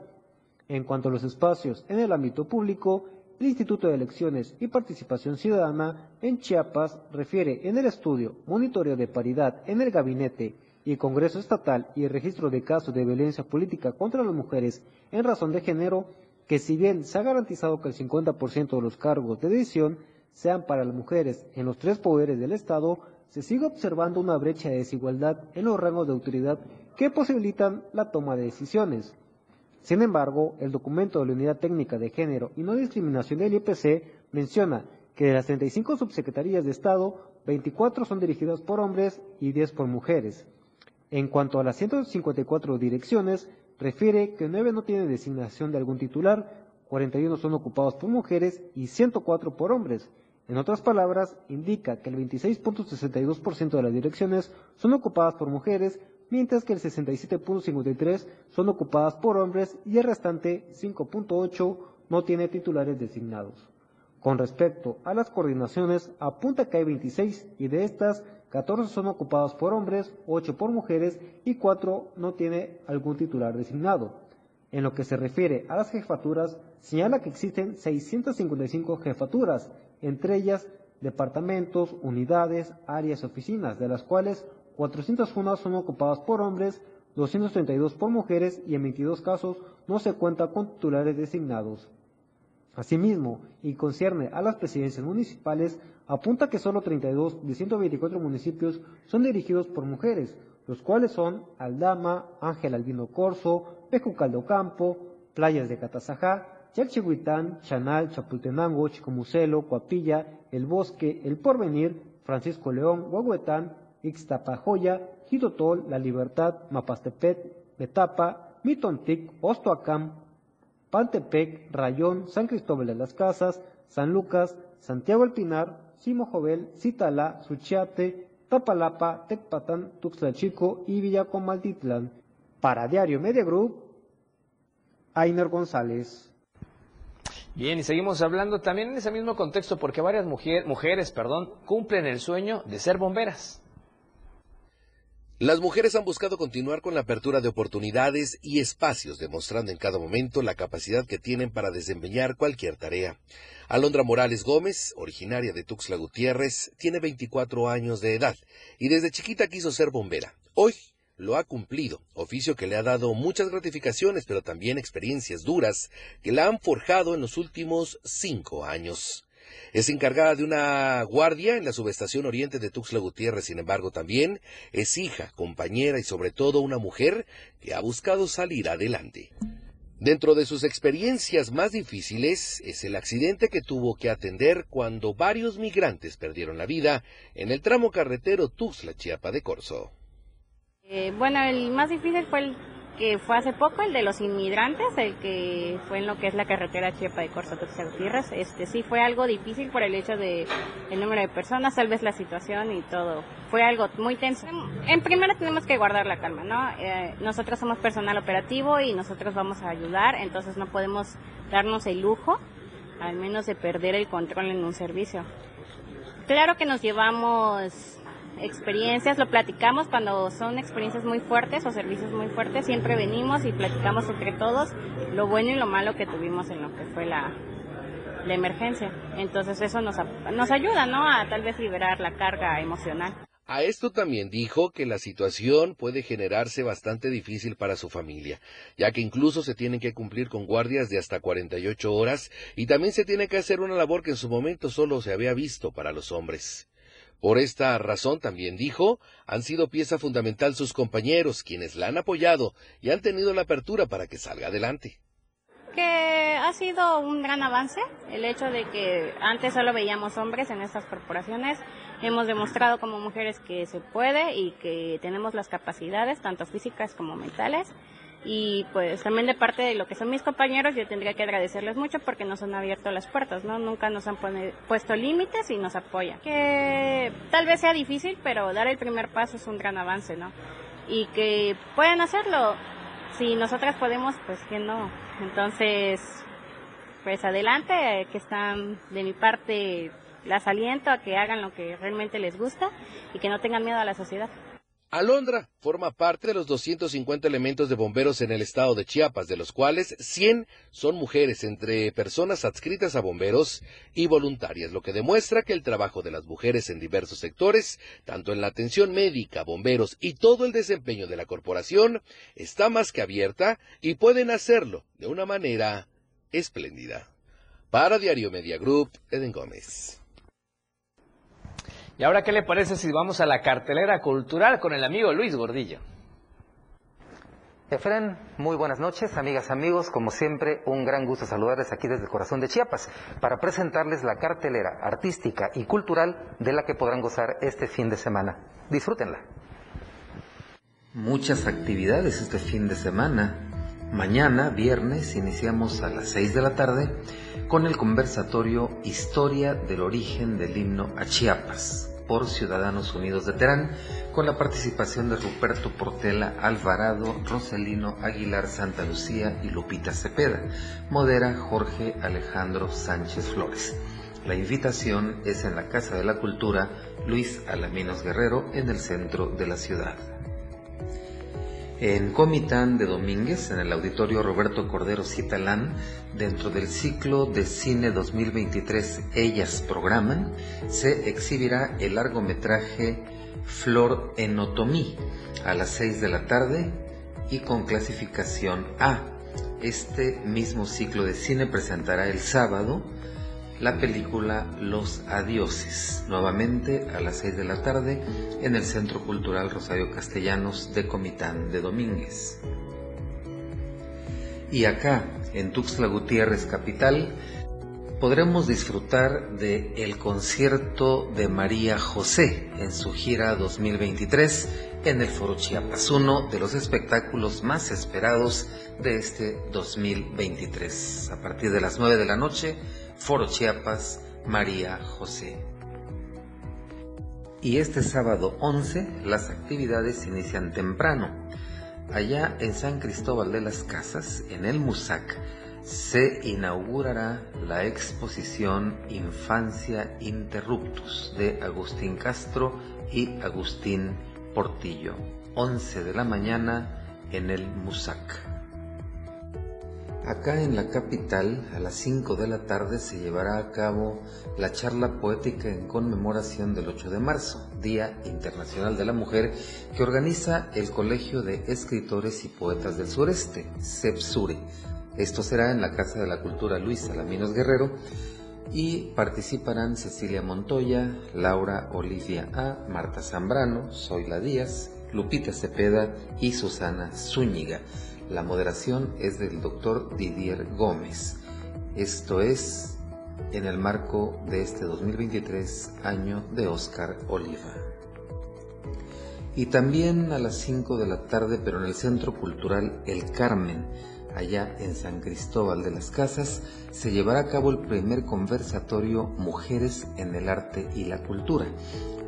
En cuanto a los espacios en el ámbito público, el Instituto de Elecciones y Participación Ciudadana en Chiapas refiere en el estudio Monitoreo de Paridad en el Gabinete y Congreso Estatal y el Registro de Casos de Violencia Política contra las Mujeres en razón de género que si bien se ha garantizado que el 50% de los cargos de decisión sean para las mujeres en los tres poderes del Estado, se sigue observando una brecha de desigualdad en los rangos de autoridad que posibilitan la toma de decisiones. Sin embargo, el documento de la Unidad Técnica de Género y No Discriminación del IPC menciona que de las 35 subsecretarías de Estado, 24 son dirigidas por hombres y 10 por mujeres. En cuanto a las 154 direcciones, refiere que 9 no tienen designación de algún titular, 41 son ocupados por mujeres y 104 por hombres, en otras palabras, indica que el 26.62% de las direcciones son ocupadas por mujeres, mientras que el 67.53% son ocupadas por hombres y el restante 5.8% no tiene titulares designados. Con respecto a las coordinaciones, apunta que hay 26 y de estas 14 son ocupadas por hombres, 8 por mujeres y 4 no tiene algún titular designado. En lo que se refiere a las jefaturas, señala que existen 655 jefaturas entre ellas departamentos, unidades, áreas y oficinas, de las cuales 401 son ocupadas por hombres, 232 por mujeres y en 22 casos no se cuenta con titulares designados. Asimismo, y concierne a las presidencias municipales, apunta que solo 32 de 124 municipios son dirigidos por mujeres, los cuales son Aldama, Ángel Albino Corso, Pejucaldo Campo, Playas de Catazajá, Chalchihuitán, Chanal, Chapultenango, Chicomucelo, Coapilla, El Bosque, El Porvenir, Francisco León, Huehuetán, Ixtapajoya, Jitotol, La Libertad, Mapastepet, Betapa, Mitontic, Ostoacam, Pantepec, Rayón, San Cristóbal de las Casas, San Lucas, Santiago El Pinar, Simo Jovel, Citala, Suchiate, Tapalapa, Tecpatán, Tuxtla Chico y Villacomaltitlán. Para Diario Media Group, Ainer González. Bien, y seguimos hablando también en ese mismo contexto porque varias mujeres perdón, cumplen el sueño de ser bomberas. Las mujeres han buscado continuar con la apertura de oportunidades y espacios, demostrando en cada momento la capacidad que tienen para desempeñar cualquier tarea. Alondra Morales Gómez, originaria de Tuxtla Gutiérrez, tiene 24 años de edad y desde chiquita quiso ser bombera. Hoy lo ha cumplido, oficio que le ha dado muchas gratificaciones, pero también experiencias duras que la han forjado en los últimos cinco años. Es encargada de una guardia en la subestación oriente de Tuxtla Gutiérrez, sin embargo también es hija, compañera y sobre todo una mujer que ha buscado salir adelante. Dentro de sus experiencias más difíciles es el accidente que tuvo que atender cuando varios migrantes perdieron la vida en el tramo carretero Tuxtla-Chiapa de Corzo. Eh, bueno, el más difícil fue el que fue hace poco, el de los inmigrantes, el que fue en lo que es la carretera Chiapa de Corzo Gutiérrez. Este sí fue algo difícil por el hecho de el número de personas, tal vez la situación y todo. Fue algo muy tenso. En primera tenemos que guardar la calma, ¿no? Eh, nosotros somos personal operativo y nosotros vamos a ayudar, entonces no podemos darnos el lujo, al menos de perder el control en un servicio. Claro que nos llevamos experiencias, lo platicamos cuando son experiencias muy fuertes o servicios muy fuertes, siempre venimos y platicamos entre todos lo bueno y lo malo que tuvimos en lo que fue la, emergencia. Entonces eso nos, nos ayuda, ¿no? A tal vez liberar la carga emocional. A esto también dijo que la situación puede generarse bastante difícil para su familia, ya que incluso se tienen que cumplir con guardias de hasta 48 horas y también se tiene que hacer una labor que en su momento solo se había visto para los hombres. Por esta razón, también dijo, han sido pieza fundamental sus compañeros, quienes la han apoyado y han tenido la apertura para que salga adelante. Que ha sido un gran avance el hecho de que antes solo veíamos hombres en estas corporaciones. hemos demostrado como mujeres que se puede y que tenemos las capacidades, tanto físicas como mentales. Y pues también de parte de lo que son mis compañeros, yo tendría que agradecerles mucho porque nos han abierto las puertas, ¿no? Nunca nos han puesto límites y nos apoyan. Que tal vez sea difícil, pero dar el primer paso es un gran avance, ¿no? Y que pueden hacerlo. Si nosotras podemos, pues que no. Entonces, pues adelante, que están de mi parte, las aliento a que hagan lo que realmente les gusta y que no tengan miedo a la sociedad. Alondra forma parte de los 250 elementos de bomberos en el estado de Chiapas, de los cuales 100 son mujeres entre personas adscritas a bomberos y voluntarias, lo que demuestra que el trabajo de las mujeres en diversos sectores, tanto en la atención médica, bomberos y todo el desempeño de la corporación, está más que abierta y pueden hacerlo de una manera espléndida. Para Diario Media Group, Eden Gómez. Y ahora, ¿qué le parece si vamos a la cartelera cultural con el amigo Luis Gordillo? Efren, muy buenas noches, amigas, amigos. Como siempre, un gran gusto saludarles aquí desde el corazón de Chiapas para presentarles la cartelera artística y cultural de la que podrán gozar este fin de semana. Disfrútenla. Muchas actividades este fin de semana. Mañana, viernes, iniciamos a las 6 de la tarde con el conversatorio Historia del origen del himno a Chiapas por Ciudadanos Unidos de Terán, con la participación de Ruperto Portela Alvarado, Roselino Aguilar Santa Lucía y Lupita Cepeda. Modera Jorge Alejandro Sánchez Flores. La invitación es en la Casa de la Cultura Luis Alaminos Guerrero en el centro de la ciudad. En Comitán de Domínguez, en el auditorio Roberto Cordero Citalán, dentro del ciclo de cine 2023 Ellas Programan, se exhibirá el largometraje Flor Enotomí a las 6 de la tarde y con clasificación A. Este mismo ciclo de cine presentará el sábado la película Los Adioses, nuevamente a las 6 de la tarde en el Centro Cultural Rosario Castellanos de Comitán de Domínguez. Y acá, en Tuxtla Gutiérrez Capital, podremos disfrutar de el concierto de María José en su gira 2023 en el Foro Chiapas, uno de los espectáculos más esperados de este 2023. A partir de las 9 de la noche, Foro Chiapas, María José. Y este sábado 11 las actividades inician temprano. Allá en San Cristóbal de las Casas, en el Musac, se inaugurará la exposición Infancia Interruptus de Agustín Castro y Agustín Portillo. 11 de la mañana en el Musac. Acá en la capital, a las 5 de la tarde, se llevará a cabo la charla poética en conmemoración del 8 de marzo, Día Internacional de la Mujer, que organiza el Colegio de Escritores y Poetas del Sureste, CEPSURE. Esto será en la Casa de la Cultura Luis Salaminos Guerrero y participarán Cecilia Montoya, Laura Olivia A, Marta Zambrano, Zoila Díaz, Lupita Cepeda y Susana Zúñiga. La moderación es del doctor Didier Gómez. Esto es en el marco de este 2023 año de Oscar Oliva. Y también a las 5 de la tarde, pero en el Centro Cultural El Carmen, allá en San Cristóbal de las Casas, se llevará a cabo el primer conversatorio Mujeres en el Arte y la Cultura.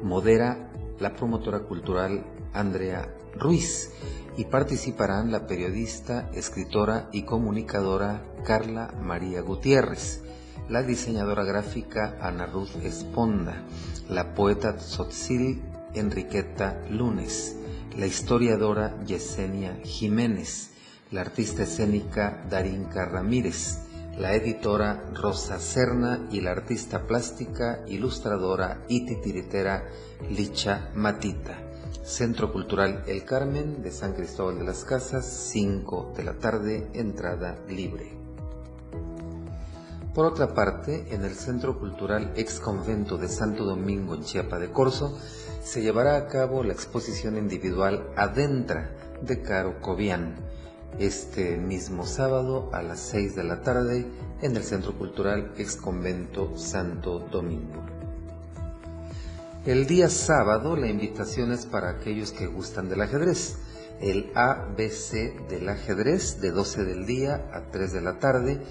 Modera la promotora cultural Andrea Ruiz y participarán la periodista, escritora y comunicadora Carla María Gutiérrez, la diseñadora gráfica Ana Ruth Esponda, la poeta Tzotzil Enriqueta Lunes, la historiadora Yesenia Jiménez, la artista escénica Darinka Ramírez, la editora Rosa Serna y la artista plástica, ilustradora y titiritera Licha Matita. Centro Cultural El Carmen de San Cristóbal de las Casas, 5 de la tarde, entrada libre. Por otra parte, en el Centro Cultural Ex Convento de Santo Domingo en Chiapa de Corzo, se llevará a cabo la exposición individual Adentra de Caro Cobian, este mismo sábado a las 6 de la tarde en el Centro Cultural Ex Convento Santo Domingo. El día sábado la invitación es para aquellos que gustan del ajedrez. El ABC del ajedrez de 12 del día a 3 de la tarde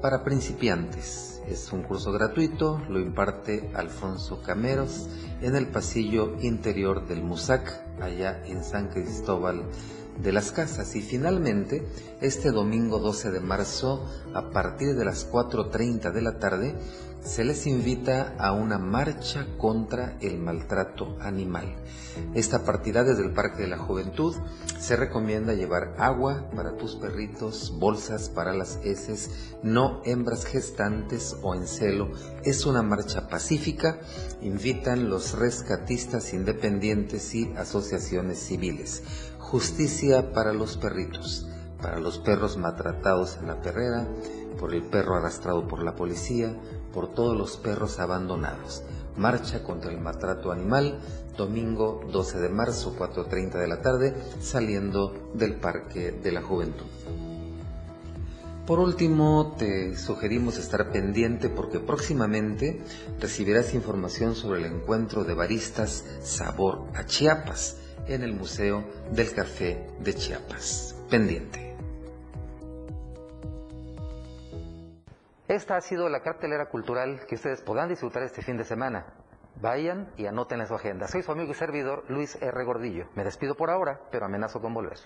para principiantes. Es un curso gratuito, lo imparte Alfonso Cameros en el pasillo interior del MUSAC, allá en San Cristóbal de las Casas. Y finalmente, este domingo 12 de marzo, a partir de las 4.30 de la tarde, se les invita a una marcha contra el maltrato animal. Esta partida desde el Parque de la Juventud se recomienda llevar agua para tus perritos, bolsas para las heces, no hembras gestantes o en celo. Es una marcha pacífica, invitan los rescatistas independientes y asociaciones civiles. Justicia para los perritos, para los perros maltratados en la perrera, por el perro arrastrado por la policía, por todos los perros abandonados. Marcha contra el maltrato animal, domingo 12 de marzo, 4.30 de la tarde, saliendo del Parque de la Juventud. Por último, te sugerimos estar pendiente porque próximamente recibirás información sobre el encuentro de baristas Sabor a Chiapas en el Museo del Café de Chiapas. Pendiente. Esta ha sido la cartelera cultural que ustedes podrán disfrutar este fin de semana. Vayan y anoten en su agenda. Soy su amigo y servidor Luis R. Gordillo. Me despido por ahora, pero amenazo con volver.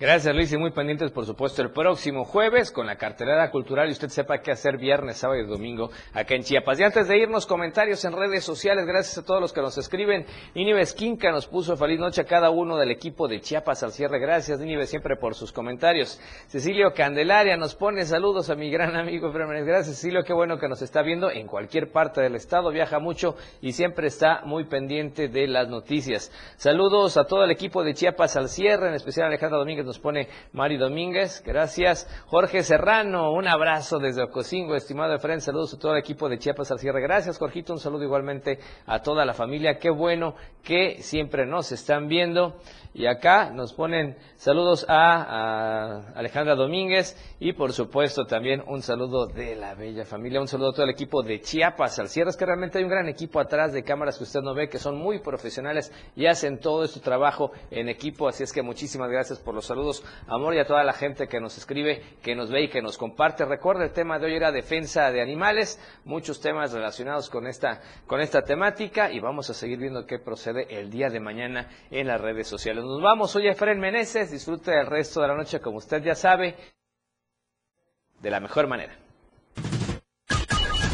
Gracias Luis y muy pendientes por supuesto el próximo jueves con la cartelera cultural y usted sepa qué hacer viernes, sábado y domingo acá en Chiapas. Y antes de irnos, comentarios en redes sociales, gracias a todos los que nos escriben. Nínives Quinca nos puso feliz noche a cada uno del equipo de Chiapas al cierre. Gracias Nínives siempre por sus comentarios. Cecilio Candelaria nos pone saludos a mi gran amigo Fremenes. Gracias Cecilio, qué bueno que nos está viendo en cualquier parte del estado, viaja mucho y siempre está muy pendiente de las noticias. Saludos a todo el equipo de Chiapas al cierre, en especial a Alejandra Domínguez nos pone Mari Domínguez, gracias. Jorge Serrano, un abrazo desde Ocosingo, estimado Efren, saludos a todo el equipo de Chiapas al cierre. Gracias, Jorgito, un saludo igualmente a toda la familia. Qué bueno que siempre nos están viendo. Y acá nos ponen saludos a, Alejandra Domínguez y por supuesto también un saludo de la bella familia, un saludo a todo el equipo de Chiapas al cierre. Es que realmente hay un gran equipo atrás de cámaras que usted no ve, que son muy profesionales y hacen todo este trabajo en equipo. Así es que muchísimas gracias por los saludos, amor y a toda la gente que nos escribe, que nos ve y que nos comparte. Recuerda, el tema de hoy era defensa de animales, muchos temas relacionados con esta, con esta temática y vamos a seguir viendo qué procede el día de mañana en las redes sociales. Nos vamos, soy Efren Meneses, disfrute el resto de la noche como usted ya sabe, de la mejor manera.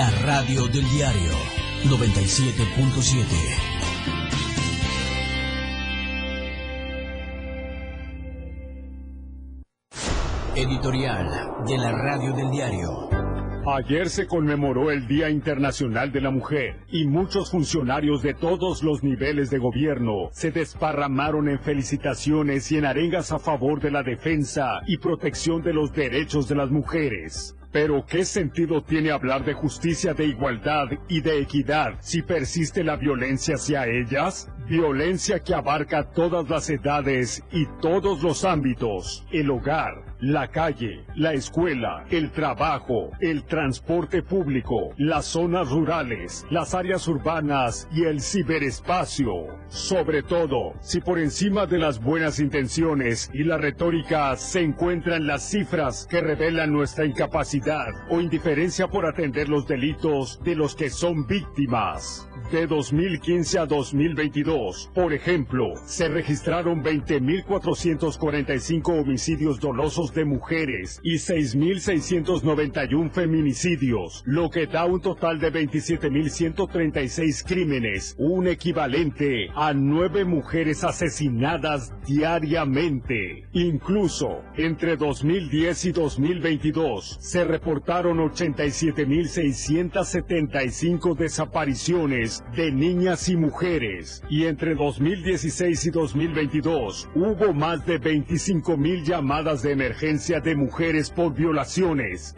La radio del diario 97.7. Editorial de la radio del diario. Ayer se conmemoró el Día Internacional de la Mujer y muchos funcionarios de todos los niveles de gobierno se desparramaron en felicitaciones y en arengas a favor de la defensa y protección de los derechos de las mujeres. Pero ¿qué sentido tiene hablar de justicia, de igualdad y de equidad si persiste la violencia hacia ellas? Violencia que abarca todas las edades y todos los ámbitos. El hogar, la calle, la escuela, el trabajo, el transporte público, las zonas rurales, las áreas urbanas y el ciberespacio. Sobre todo, si por encima de las buenas intenciones y la retórica se encuentran las cifras que revelan nuestra incapacidad o indiferencia por atender los delitos de los que son víctimas. De 2015 a 2022, 2022. Por ejemplo, se registraron 20.445 homicidios dolosos de mujeres y 6.691 feminicidios, lo que da un total de 27.136 crímenes, un equivalente a nueve mujeres asesinadas diariamente. Incluso, entre 2010 y 2022, se reportaron 87.675 desapariciones de niñas y mujeres, y entre 2016 y 2022 hubo más de 25.000 llamadas de emergencia de mujeres por violaciones.